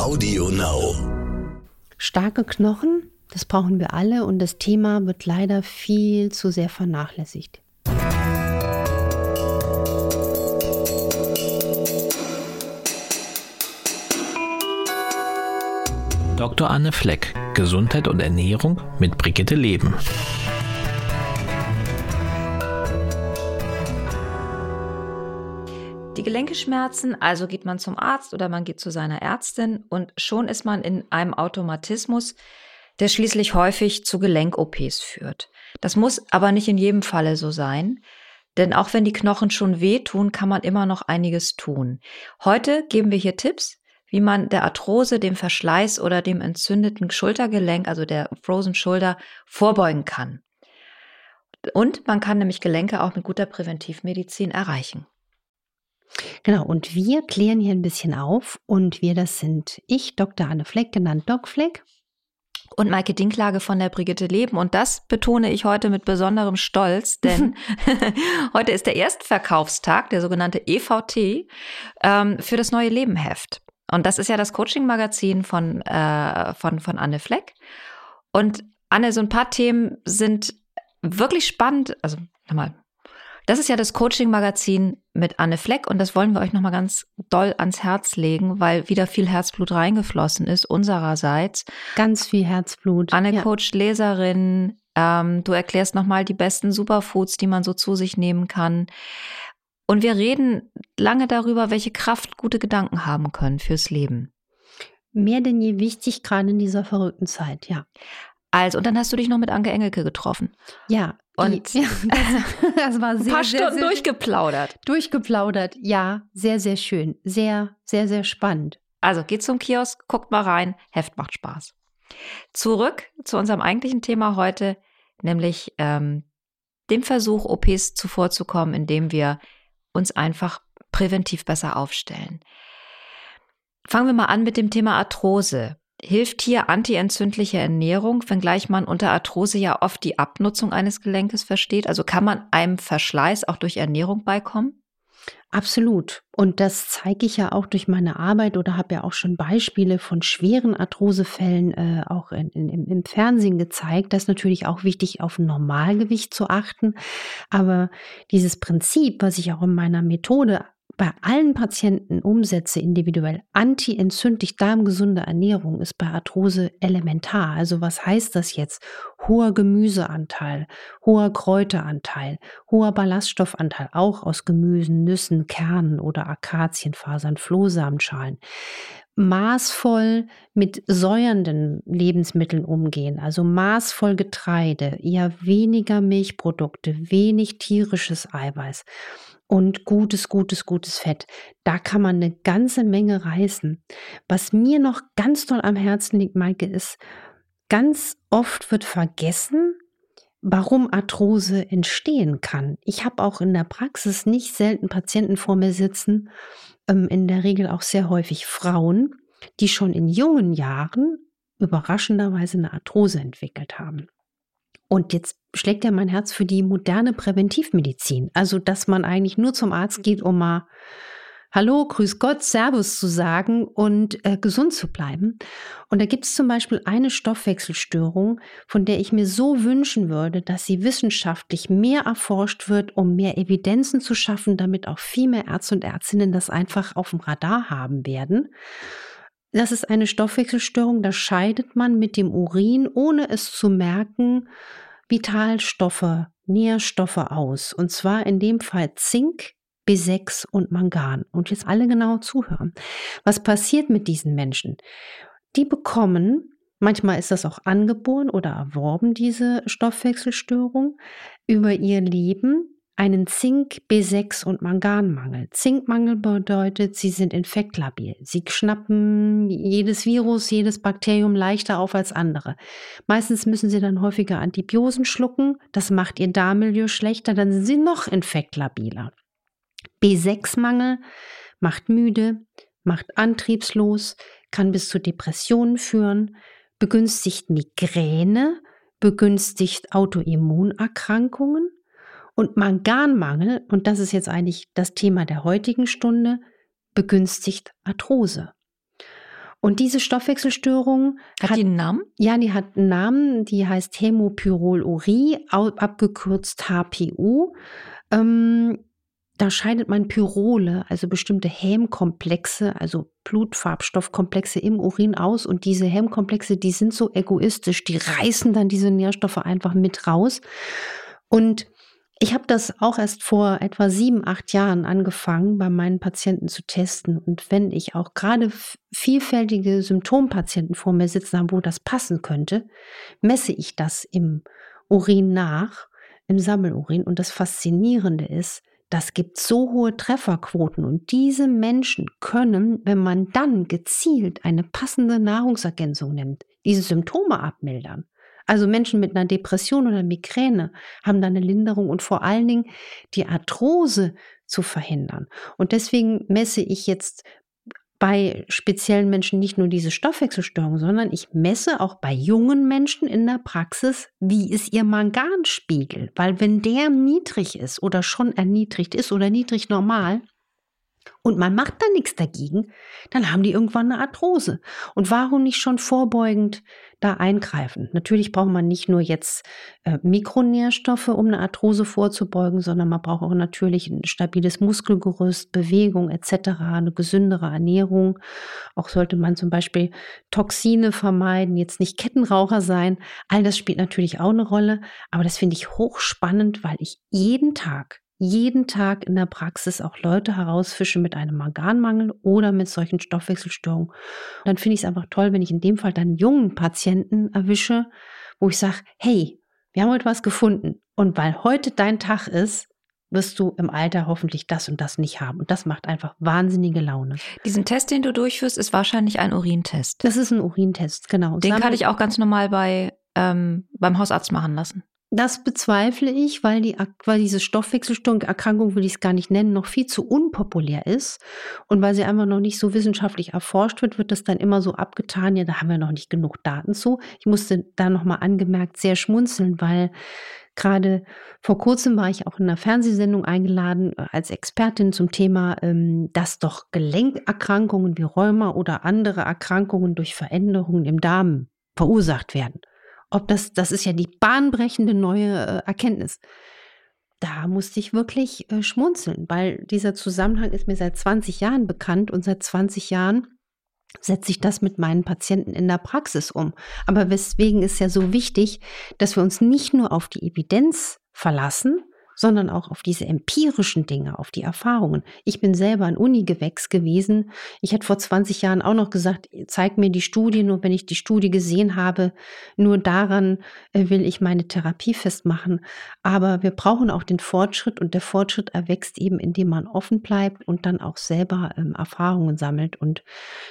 Audio Now. Starke Knochen, das brauchen wir alle und das Thema wird leider viel zu sehr vernachlässigt. Dr. Anne Fleck, Gesundheit und Ernährung mit Brigitte Leben. Die Gelenkeschmerzen, also geht man zum Arzt oder man geht zu seiner Ärztin und schon ist man in einem Automatismus, der schließlich häufig zu Gelenk-OPs führt. Das muss aber nicht in jedem Falle so sein, denn auch wenn die Knochen schon wehtun, kann man immer noch einiges tun. Heute geben wir hier Tipps, wie man der Arthrose, dem Verschleiß oder dem entzündeten Schultergelenk, also der Frozen Shoulder, vorbeugen kann. Und man kann nämlich Gelenke auch mit guter Präventivmedizin erreichen. Genau, und wir klären hier ein bisschen auf. Und wir, das sind ich, Dr. Anne Fleck, genannt Doc Fleck. Und Maike Dinklage von der Brigitte Leben. Und das betone ich heute mit besonderem Stolz, denn heute ist der Erstverkaufstag, der sogenannte EVT, ähm, für das neue Lebenheft. Und das ist ja das Coaching-Magazin von, äh, von, von Anne Fleck. Und Anne, so ein paar Themen sind wirklich spannend. Also nochmal, das ist ja das Coaching-Magazin mit Anne Fleck und das wollen wir euch nochmal ganz doll ans Herz legen, weil wieder viel Herzblut reingeflossen ist, unsererseits. Ganz viel Herzblut. Anne ja. Coach Leserin, ähm, du erklärst nochmal die besten Superfoods, die man so zu sich nehmen kann. Und wir reden lange darüber, welche Kraft gute Gedanken haben können fürs Leben. Mehr denn je wichtig, gerade in dieser verrückten Zeit, ja. Also, und dann hast du dich noch mit Anke Engelke getroffen. Ja, und ja, das, das, war sehr, ein paar sehr, Stunden sehr, durchgeplaudert. Durchgeplaudert, ja, sehr, sehr schön. Sehr, sehr, sehr spannend. Also geht zum Kiosk, guckt mal rein, Heft macht Spaß. Zurück zu unserem eigentlichen Thema heute, nämlich ähm, dem Versuch, OPs zuvorzukommen, indem wir uns einfach präventiv besser aufstellen. Fangen wir mal an mit dem Thema Arthrose. Hilft hier antientzündliche Ernährung, wenngleich man unter Arthrose ja oft die Abnutzung eines Gelenkes versteht? Also kann man einem Verschleiß auch durch Ernährung beikommen? Absolut. Und das zeige ich ja auch durch meine Arbeit oder habe ja auch schon Beispiele von schweren Arthrosefällen äh, auch in, in, im Fernsehen gezeigt. Das ist natürlich auch wichtig, auf Normalgewicht zu achten. Aber dieses Prinzip, was ich auch in meiner Methode bei allen Patienten umsetze, individuell antientzündlich darmgesunde Ernährung ist bei Arthrose elementar. Also was heißt das jetzt? Hoher Gemüseanteil, hoher Kräuteranteil, hoher Ballaststoffanteil, auch aus Gemüsen, Nüssen, Kernen oder Akazienfasern, Flohsamenschalen maßvoll mit säuernden Lebensmitteln umgehen, also maßvoll Getreide, eher weniger Milchprodukte, wenig tierisches Eiweiß und gutes, gutes, gutes Fett. Da kann man eine ganze Menge reißen. Was mir noch ganz toll am Herzen liegt, Maike, ist, ganz oft wird vergessen, warum Arthrose entstehen kann. Ich habe auch in der Praxis nicht selten Patienten vor mir sitzen, ähm, in der Regel auch sehr häufig Frauen, die schon in jungen Jahren überraschenderweise eine Arthrose entwickelt haben. Und jetzt schlägt ja mein Herz für die moderne Präventivmedizin. Also, dass man eigentlich nur zum Arzt geht, um mal Hallo, Grüß Gott, Servus zu sagen und äh, gesund zu bleiben. Und da gibt es zum Beispiel eine Stoffwechselstörung, von der ich mir so wünschen würde, dass sie wissenschaftlich mehr erforscht wird, um mehr Evidenzen zu schaffen, damit auch viel mehr Ärzte und Ärztinnen das einfach auf dem Radar haben werden. Das ist eine Stoffwechselstörung, da scheidet man mit dem Urin, ohne es zu merken, Vitalstoffe, Nährstoffe aus. Und zwar in dem Fall Zink, B6 und Mangan. Und jetzt alle genau zuhören. Was passiert mit diesen Menschen? Die bekommen, manchmal ist das auch angeboren oder erworben, diese Stoffwechselstörung, über ihr Leben einen Zink, B6 und Manganmangel. Zinkmangel bedeutet, sie sind infektlabil. Sie schnappen jedes Virus, jedes Bakterium leichter auf als andere. Meistens müssen sie dann häufiger Antibiosen schlucken. Das macht ihr Darmmilieu schlechter, dann sind sie noch infektlabiler. B6-Mangel macht müde, macht antriebslos, kann bis zu Depressionen führen, begünstigt Migräne, begünstigt Autoimmunerkrankungen und Manganmangel, und das ist jetzt eigentlich das Thema der heutigen Stunde, begünstigt Arthrose. Und diese Stoffwechselstörung hat, hat die einen Namen? Ja, die hat einen Namen. Die heißt Hämopyrolurie, abgekürzt HPU. Ähm, da scheidet man Pyrole, also bestimmte Hämkomplexe, also Blutfarbstoffkomplexe im Urin aus. Und diese Hämkomplexe, die sind so egoistisch, die reißen dann diese Nährstoffe einfach mit raus. Und ich habe das auch erst vor etwa sieben, acht Jahren angefangen, bei meinen Patienten zu testen. Und wenn ich auch gerade vielfältige Symptompatienten vor mir sitzen habe, wo das passen könnte, messe ich das im Urin nach, im Sammelurin. Und das Faszinierende ist, das gibt so hohe Trefferquoten und diese Menschen können, wenn man dann gezielt eine passende Nahrungsergänzung nimmt, diese Symptome abmildern. Also Menschen mit einer Depression oder Migräne haben da eine Linderung und vor allen Dingen die Arthrose zu verhindern. Und deswegen messe ich jetzt bei speziellen Menschen nicht nur diese Stoffwechselstörung, sondern ich messe auch bei jungen Menschen in der Praxis, wie ist ihr Manganspiegel. Weil wenn der niedrig ist oder schon erniedrigt ist oder niedrig normal, und man macht da nichts dagegen, dann haben die irgendwann eine Arthrose. Und warum nicht schon vorbeugend da eingreifen? Natürlich braucht man nicht nur jetzt äh, Mikronährstoffe, um eine Arthrose vorzubeugen, sondern man braucht auch natürlich ein stabiles Muskelgerüst, Bewegung etc., eine gesündere Ernährung. Auch sollte man zum Beispiel Toxine vermeiden, jetzt nicht Kettenraucher sein. All das spielt natürlich auch eine Rolle, aber das finde ich hochspannend, weil ich jeden Tag jeden Tag in der Praxis auch Leute herausfische mit einem Manganmangel oder mit solchen Stoffwechselstörungen. Und dann finde ich es einfach toll, wenn ich in dem Fall dann jungen Patienten erwische, wo ich sage, hey, wir haben heute was gefunden. Und weil heute dein Tag ist, wirst du im Alter hoffentlich das und das nicht haben. Und das macht einfach wahnsinnige Laune. Diesen Test, den du durchführst, ist wahrscheinlich ein Urintest. Das ist ein Urintest, genau. Den kann ich auch ganz normal bei, ähm, beim Hausarzt machen lassen. Das bezweifle ich, weil, die, weil diese Stoffwechselstörung, will ich es gar nicht nennen, noch viel zu unpopulär ist. Und weil sie einfach noch nicht so wissenschaftlich erforscht wird, wird das dann immer so abgetan, ja, da haben wir noch nicht genug Daten zu. Ich musste da nochmal angemerkt sehr schmunzeln, weil gerade vor kurzem war ich auch in einer Fernsehsendung eingeladen äh, als Expertin zum Thema, ähm, dass doch Gelenkerkrankungen wie Rheuma oder andere Erkrankungen durch Veränderungen im Darm verursacht werden ob das, das ist ja die bahnbrechende neue äh, Erkenntnis. Da musste ich wirklich äh, schmunzeln, weil dieser Zusammenhang ist mir seit 20 Jahren bekannt und seit 20 Jahren setze ich das mit meinen Patienten in der Praxis um. Aber weswegen ist ja so wichtig, dass wir uns nicht nur auf die Evidenz verlassen, sondern auch auf diese empirischen Dinge, auf die Erfahrungen. Ich bin selber ein Unigewächs gewesen. Ich hätte vor 20 Jahren auch noch gesagt, zeig mir die Studie, nur wenn ich die Studie gesehen habe, nur daran äh, will ich meine Therapie festmachen. Aber wir brauchen auch den Fortschritt und der Fortschritt erwächst eben, indem man offen bleibt und dann auch selber ähm, Erfahrungen sammelt. Und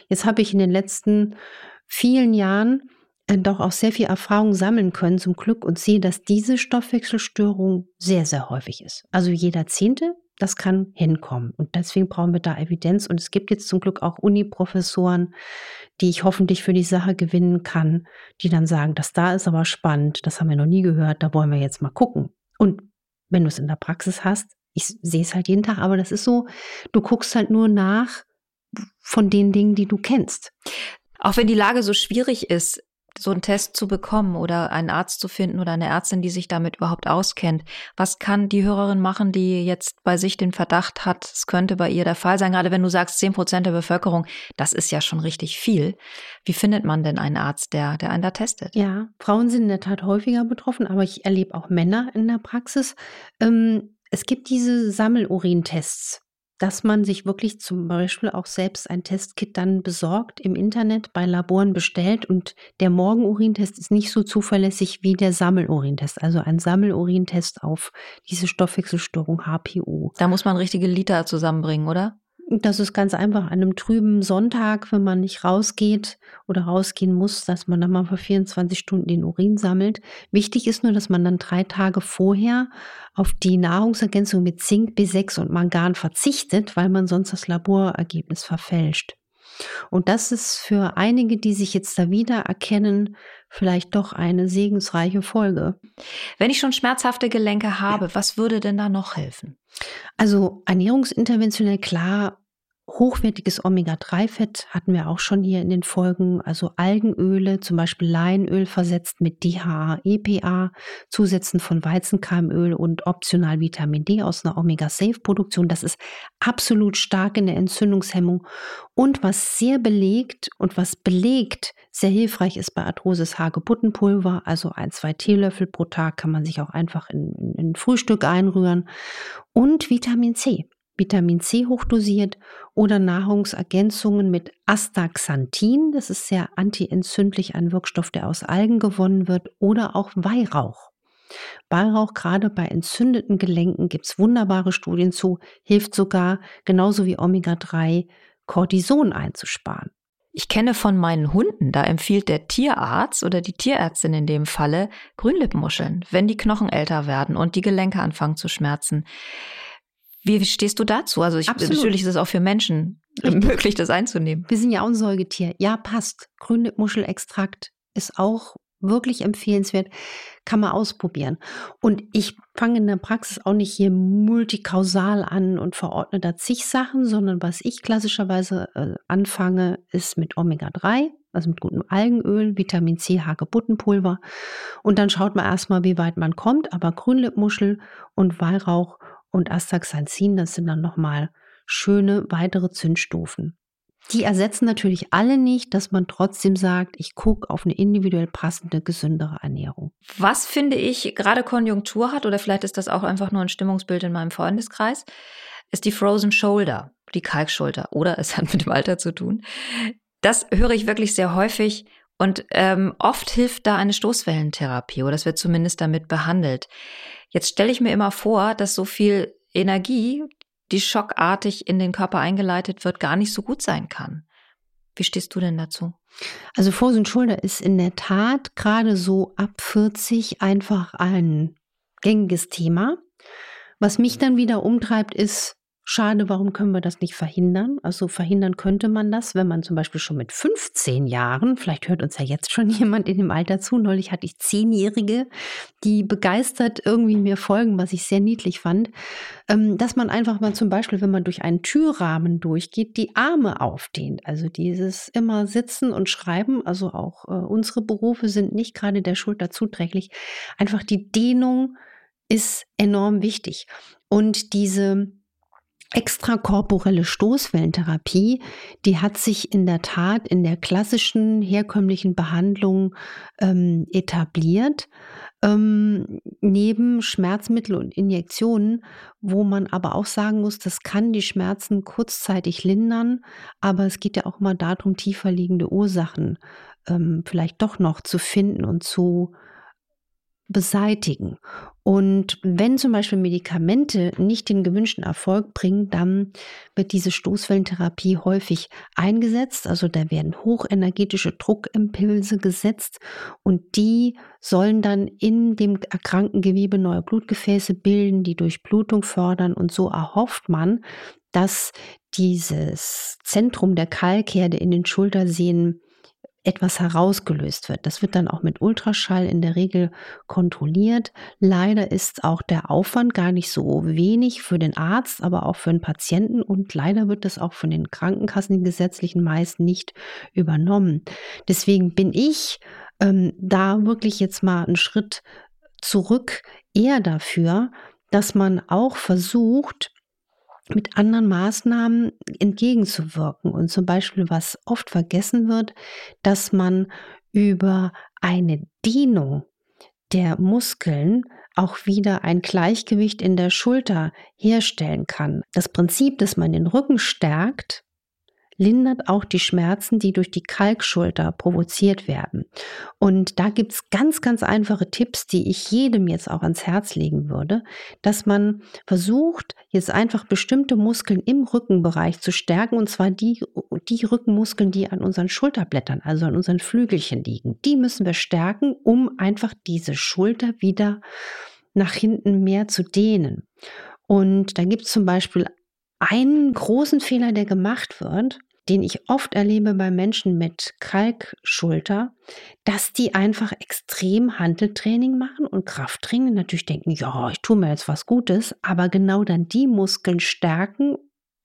jetzt habe ich in den letzten vielen Jahren doch auch sehr viel Erfahrung sammeln können zum Glück und sehe, dass diese Stoffwechselstörung sehr, sehr häufig ist. Also jeder Zehnte, das kann hinkommen. Und deswegen brauchen wir da Evidenz. Und es gibt jetzt zum Glück auch Uni-Professoren, die ich hoffentlich für die Sache gewinnen kann, die dann sagen, das da ist aber spannend, das haben wir noch nie gehört, da wollen wir jetzt mal gucken. Und wenn du es in der Praxis hast, ich sehe es halt jeden Tag, aber das ist so, du guckst halt nur nach von den Dingen, die du kennst. Auch wenn die Lage so schwierig ist, so einen Test zu bekommen oder einen Arzt zu finden oder eine Ärztin, die sich damit überhaupt auskennt. Was kann die Hörerin machen, die jetzt bei sich den Verdacht hat, es könnte bei ihr der Fall sein? Gerade wenn du sagst, zehn Prozent der Bevölkerung, das ist ja schon richtig viel. Wie findet man denn einen Arzt, der, der einen da testet? Ja, Frauen sind in der Tat häufiger betroffen, aber ich erlebe auch Männer in der Praxis. Ähm, es gibt diese Sammelurintests dass man sich wirklich zum Beispiel auch selbst ein Testkit dann besorgt, im Internet bei Laboren bestellt und der Morgenurintest ist nicht so zuverlässig wie der Sammelurintest, also ein Sammelurintest auf diese Stoffwechselstörung HPO. Da muss man richtige Liter zusammenbringen, oder? Das ist ganz einfach an einem trüben Sonntag, wenn man nicht rausgeht oder rausgehen muss, dass man dann mal für 24 Stunden den Urin sammelt. Wichtig ist nur, dass man dann drei Tage vorher auf die Nahrungsergänzung mit Zink, B6 und Mangan verzichtet, weil man sonst das Laborergebnis verfälscht. Und das ist für einige, die sich jetzt da wieder erkennen, vielleicht doch eine segensreiche Folge. Wenn ich schon schmerzhafte Gelenke habe, was würde denn da noch helfen? Also ernährungsinterventionell klar hochwertiges Omega-3-Fett hatten wir auch schon hier in den Folgen, also Algenöle, zum Beispiel Leinöl versetzt mit DHA, EPA, Zusätzen von Weizenkeimöl und optional Vitamin D aus einer Omega-Safe-Produktion. Das ist absolut stark in der Entzündungshemmung und was sehr belegt und was belegt sehr hilfreich ist bei Arthrose ist Hagebuttenpulver, also ein, zwei Teelöffel pro Tag kann man sich auch einfach in, in, in Frühstück einrühren und Vitamin C. Vitamin C hochdosiert oder Nahrungsergänzungen mit Astaxanthin, das ist sehr antientzündlich, ein Wirkstoff, der aus Algen gewonnen wird, oder auch Weihrauch. Weihrauch, gerade bei entzündeten Gelenken, gibt es wunderbare Studien zu, hilft sogar, genauso wie Omega-3, Cortison einzusparen. Ich kenne von meinen Hunden, da empfiehlt der Tierarzt oder die Tierärztin in dem Falle Grünlippenmuscheln, wenn die Knochen älter werden und die Gelenke anfangen zu schmerzen. Wie stehst du dazu? Also ich, natürlich ist es auch für Menschen möglich, das einzunehmen. Wir sind ja auch ein Säugetier. Ja, passt. Grünmuschelextrakt ist auch wirklich empfehlenswert, kann man ausprobieren. Und ich fange in der Praxis auch nicht hier multikausal an und verordne da zig Sachen, sondern was ich klassischerweise äh, anfange, ist mit Omega-3, also mit gutem Algenöl, Vitamin C, Hagebuttenpulver. Und dann schaut man erstmal, wie weit man kommt. Aber Grünlippmuschel und Weihrauch und Astaxanthin, das sind dann nochmal schöne weitere Zündstufen. Die ersetzen natürlich alle nicht, dass man trotzdem sagt, ich gucke auf eine individuell passende, gesündere Ernährung. Was finde ich gerade Konjunktur hat, oder vielleicht ist das auch einfach nur ein Stimmungsbild in meinem Freundeskreis, ist die Frozen Shoulder, die Kalkschulter, oder es hat mit dem Alter zu tun. Das höre ich wirklich sehr häufig und ähm, oft hilft da eine Stoßwellentherapie oder das wird zumindest damit behandelt. Jetzt stelle ich mir immer vor, dass so viel Energie, die schockartig in den Körper eingeleitet wird, gar nicht so gut sein kann. Wie stehst du denn dazu? Also Frozen Shoulder ist in der Tat gerade so ab 40 einfach ein gängiges Thema. Was mich dann wieder umtreibt, ist, Schade, warum können wir das nicht verhindern? Also verhindern könnte man das, wenn man zum Beispiel schon mit 15 Jahren, vielleicht hört uns ja jetzt schon jemand in dem Alter zu, neulich hatte ich Zehnjährige, die begeistert irgendwie mir folgen, was ich sehr niedlich fand, ähm, dass man einfach mal zum Beispiel, wenn man durch einen Türrahmen durchgeht, die Arme aufdehnt. Also dieses immer sitzen und schreiben, also auch äh, unsere Berufe sind nicht gerade der Schulter zuträglich. Einfach die Dehnung ist enorm wichtig. Und diese extrakorporelle Stoßwellentherapie, die hat sich in der Tat in der klassischen herkömmlichen Behandlung ähm, etabliert, ähm, neben Schmerzmittel und Injektionen, wo man aber auch sagen muss, das kann die Schmerzen kurzzeitig lindern, aber es geht ja auch mal darum, tiefer liegende Ursachen ähm, vielleicht doch noch zu finden und zu beseitigen. Und wenn zum Beispiel Medikamente nicht den gewünschten Erfolg bringen, dann wird diese Stoßwellentherapie häufig eingesetzt. Also da werden hochenergetische Druckimpulse gesetzt und die sollen dann in dem erkrankten Gewebe neue Blutgefäße bilden, die Durchblutung fördern und so erhofft man, dass dieses Zentrum der Kalkherde in den Schultersehnen etwas herausgelöst wird. Das wird dann auch mit Ultraschall in der Regel kontrolliert. Leider ist auch der Aufwand gar nicht so wenig für den Arzt, aber auch für den Patienten und leider wird das auch von den Krankenkassen, den gesetzlichen meist nicht übernommen. Deswegen bin ich ähm, da wirklich jetzt mal einen Schritt zurück eher dafür, dass man auch versucht, mit anderen Maßnahmen entgegenzuwirken. Und zum Beispiel, was oft vergessen wird, dass man über eine Dehnung der Muskeln auch wieder ein Gleichgewicht in der Schulter herstellen kann. Das Prinzip, dass man den Rücken stärkt, lindert auch die Schmerzen, die durch die Kalkschulter provoziert werden. Und da gibt es ganz, ganz einfache Tipps, die ich jedem jetzt auch ans Herz legen würde, dass man versucht, jetzt einfach bestimmte Muskeln im Rückenbereich zu stärken, und zwar die, die Rückenmuskeln, die an unseren Schulterblättern, also an unseren Flügelchen liegen. Die müssen wir stärken, um einfach diese Schulter wieder nach hinten mehr zu dehnen. Und da gibt es zum Beispiel einen großen Fehler, der gemacht wird, den ich oft erlebe bei Menschen mit Kalkschulter, dass die einfach extrem Handeltraining machen und Krafttraining natürlich denken, ja, ich tue mir jetzt was Gutes, aber genau dann die Muskeln stärken,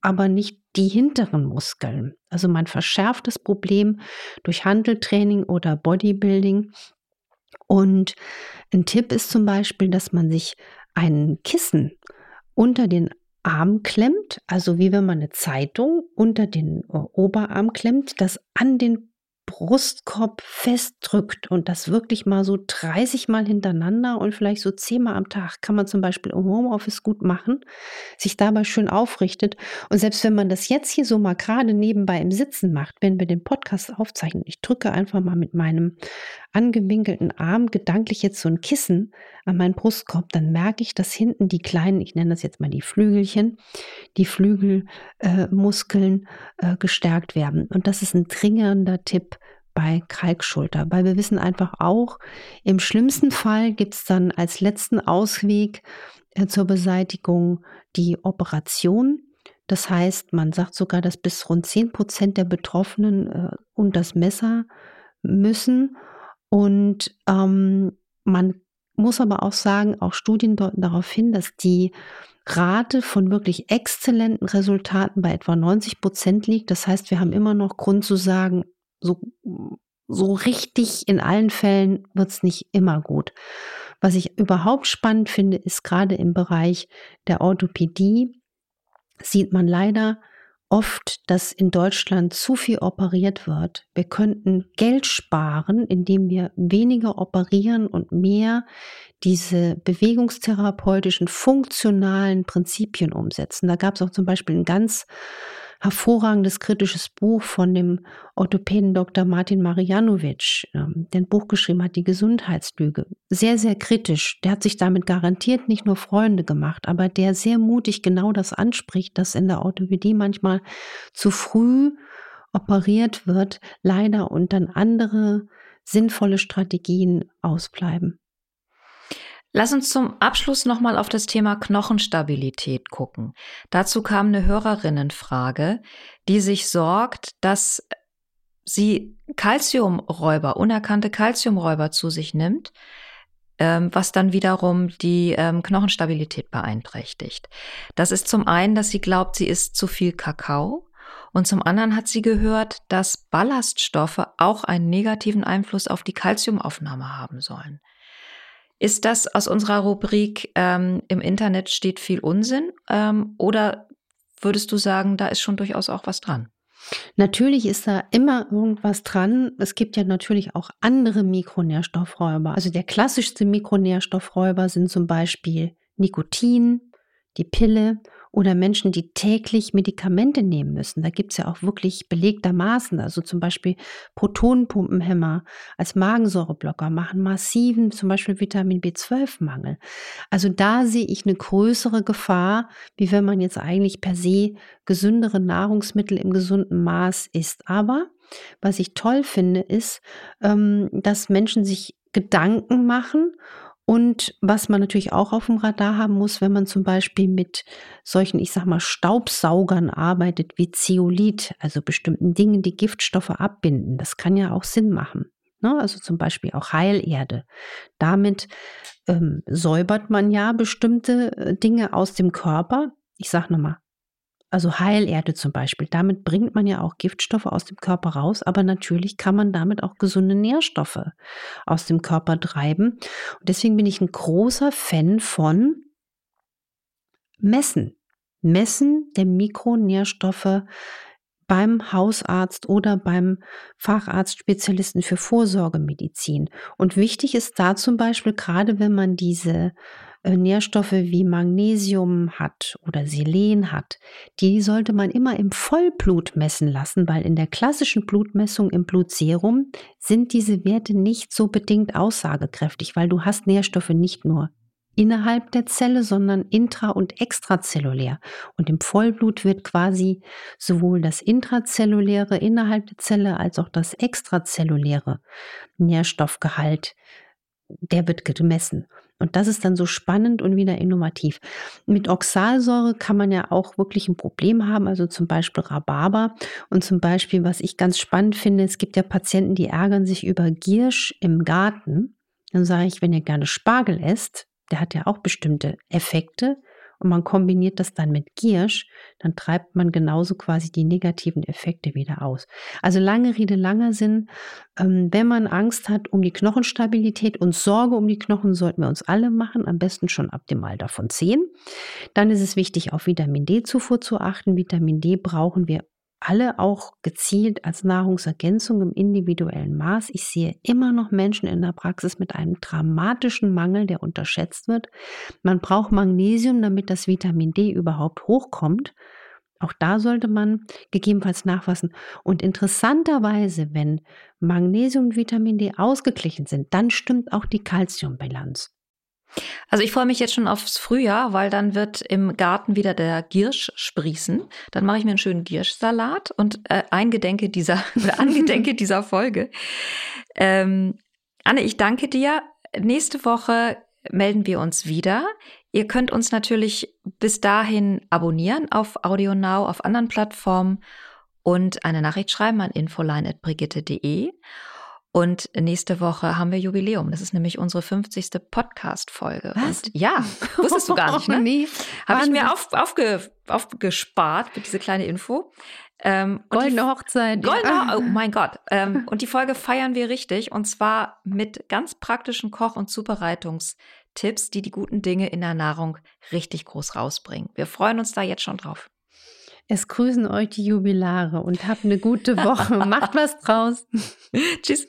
aber nicht die hinteren Muskeln. Also man verschärft das Problem durch Handeltraining oder Bodybuilding. Und ein Tipp ist zum Beispiel, dass man sich ein Kissen unter den Arm klemmt, also wie wenn man eine Zeitung unter den äh, Oberarm klemmt, das an den Brustkorb festdrückt und das wirklich mal so 30 Mal hintereinander und vielleicht so 10 Mal am Tag kann man zum Beispiel im Homeoffice gut machen, sich dabei schön aufrichtet. Und selbst wenn man das jetzt hier so mal gerade nebenbei im Sitzen macht, wenn wir den Podcast aufzeichnen, ich drücke einfach mal mit meinem angewinkelten Arm gedanklich jetzt so ein Kissen an meinen Brustkorb, dann merke ich, dass hinten die kleinen, ich nenne das jetzt mal die Flügelchen, die Flügelmuskeln äh, äh, gestärkt werden. Und das ist ein dringender Tipp bei Kalkschulter, weil wir wissen einfach auch, im schlimmsten Fall gibt es dann als letzten Ausweg äh, zur Beseitigung die Operation. Das heißt, man sagt sogar, dass bis rund 10 Prozent der Betroffenen äh, und das Messer müssen. Und ähm, man muss aber auch sagen, auch Studien deuten darauf hin, dass die Rate von wirklich exzellenten Resultaten bei etwa 90 Prozent liegt. Das heißt, wir haben immer noch Grund zu sagen, so, so richtig in allen Fällen wird es nicht immer gut. Was ich überhaupt spannend finde, ist gerade im Bereich der Orthopädie, sieht man leider oft, dass in Deutschland zu viel operiert wird. Wir könnten Geld sparen, indem wir weniger operieren und mehr diese bewegungstherapeutischen, funktionalen Prinzipien umsetzen. Da gab es auch zum Beispiel ein ganz hervorragendes kritisches Buch von dem Orthopäden Dr. Martin Marianovic, ähm, der ein Buch geschrieben hat, Die Gesundheitslüge. Sehr, sehr kritisch. Der hat sich damit garantiert nicht nur Freunde gemacht, aber der sehr mutig genau das anspricht, dass in der Orthopädie manchmal zu früh operiert wird, leider und dann andere sinnvolle Strategien ausbleiben. Lass uns zum Abschluss nochmal auf das Thema Knochenstabilität gucken. Dazu kam eine Hörerinnenfrage, die sich sorgt, dass sie Kalziumräuber, unerkannte Kalziumräuber zu sich nimmt, ähm, was dann wiederum die ähm, Knochenstabilität beeinträchtigt. Das ist zum einen, dass sie glaubt, sie isst zu viel Kakao. Und zum anderen hat sie gehört, dass Ballaststoffe auch einen negativen Einfluss auf die Kalziumaufnahme haben sollen. Ist das aus unserer Rubrik ähm, im Internet steht viel Unsinn? Ähm, oder würdest du sagen, da ist schon durchaus auch was dran? Natürlich ist da immer irgendwas dran. Es gibt ja natürlich auch andere Mikronährstoffräuber. Also der klassischste Mikronährstoffräuber sind zum Beispiel Nikotin, die Pille oder Menschen, die täglich Medikamente nehmen müssen. Da gibt es ja auch wirklich belegtermaßen, also zum Beispiel Protonenpumpenhämmer als Magensäureblocker machen massiven zum Beispiel Vitamin B12-Mangel. Also da sehe ich eine größere Gefahr, wie wenn man jetzt eigentlich per se gesündere Nahrungsmittel im gesunden Maß isst. Aber was ich toll finde, ist, ähm, dass Menschen sich Gedanken machen und was man natürlich auch auf dem Radar haben muss, wenn man zum Beispiel mit solchen, ich sag mal, Staubsaugern arbeitet, wie Zeolit, also bestimmten Dingen, die Giftstoffe abbinden. Das kann ja auch Sinn machen. Ne? Also zum Beispiel auch Heilerde. Damit ähm, säubert man ja bestimmte äh, Dinge aus dem Körper. Ich sag nochmal, also Heilerde zum Beispiel. Damit bringt man ja auch Giftstoffe aus dem Körper raus, aber natürlich kann man damit auch gesunde Nährstoffe aus dem Körper treiben. Und deswegen bin ich ein großer Fan von Messen. Messen der Mikronährstoffe beim Hausarzt oder beim Facharztspezialisten für Vorsorgemedizin. Und wichtig ist da zum Beispiel, gerade wenn man diese Nährstoffe wie Magnesium hat oder Selen hat, die sollte man immer im Vollblut messen lassen, weil in der klassischen Blutmessung im Blutserum sind diese Werte nicht so bedingt aussagekräftig, weil du hast Nährstoffe nicht nur innerhalb der Zelle, sondern intra- und extrazellulär. Und im Vollblut wird quasi sowohl das intrazelluläre innerhalb der Zelle als auch das extrazelluläre Nährstoffgehalt, der wird gemessen. Und das ist dann so spannend und wieder innovativ. Mit Oxalsäure kann man ja auch wirklich ein Problem haben, also zum Beispiel Rhabarber. Und zum Beispiel, was ich ganz spannend finde, es gibt ja Patienten, die ärgern sich über Giersch im Garten. Dann sage ich, wenn ihr gerne Spargel esst, der hat ja auch bestimmte Effekte und man kombiniert das dann mit Giersch, dann treibt man genauso quasi die negativen Effekte wieder aus. Also lange Rede, langer Sinn. Ähm, wenn man Angst hat um die Knochenstabilität und Sorge um die Knochen, sollten wir uns alle machen, am besten schon ab dem Alter von 10. Dann ist es wichtig, auf Vitamin D-Zufuhr zu achten. Vitamin D brauchen wir alle auch gezielt als Nahrungsergänzung im individuellen Maß. Ich sehe immer noch Menschen in der Praxis mit einem dramatischen Mangel, der unterschätzt wird. Man braucht Magnesium, damit das Vitamin D überhaupt hochkommt. Auch da sollte man gegebenenfalls nachfassen. Und interessanterweise, wenn Magnesium und Vitamin D ausgeglichen sind, dann stimmt auch die Kalziumbilanz. Also ich freue mich jetzt schon aufs Frühjahr, weil dann wird im Garten wieder der Giersch sprießen. Dann mache ich mir einen schönen Gierschsalat und äh, eingedenke dieser angedenke dieser Folge. Ähm, Anne, ich danke dir. Nächste Woche melden wir uns wieder. Ihr könnt uns natürlich bis dahin abonnieren auf AudioNow, auf anderen Plattformen und eine Nachricht schreiben an infoline.brigitte.de. Und nächste Woche haben wir Jubiläum. Das ist nämlich unsere 50. Podcast-Folge. Was? Und ja, wusstest du gar nicht, ne? Nee. Habe ich mir auf, aufge, aufgespart mit diese kleine Info. Ähm, Goldene Hochzeit. Goldene, ja. oh mein Gott. Ähm, und die Folge feiern wir richtig. Und zwar mit ganz praktischen Koch- und Zubereitungstipps, die die guten Dinge in der Nahrung richtig groß rausbringen. Wir freuen uns da jetzt schon drauf. Es grüßen euch die Jubilare und habt eine gute Woche. Macht was draus. Tschüss.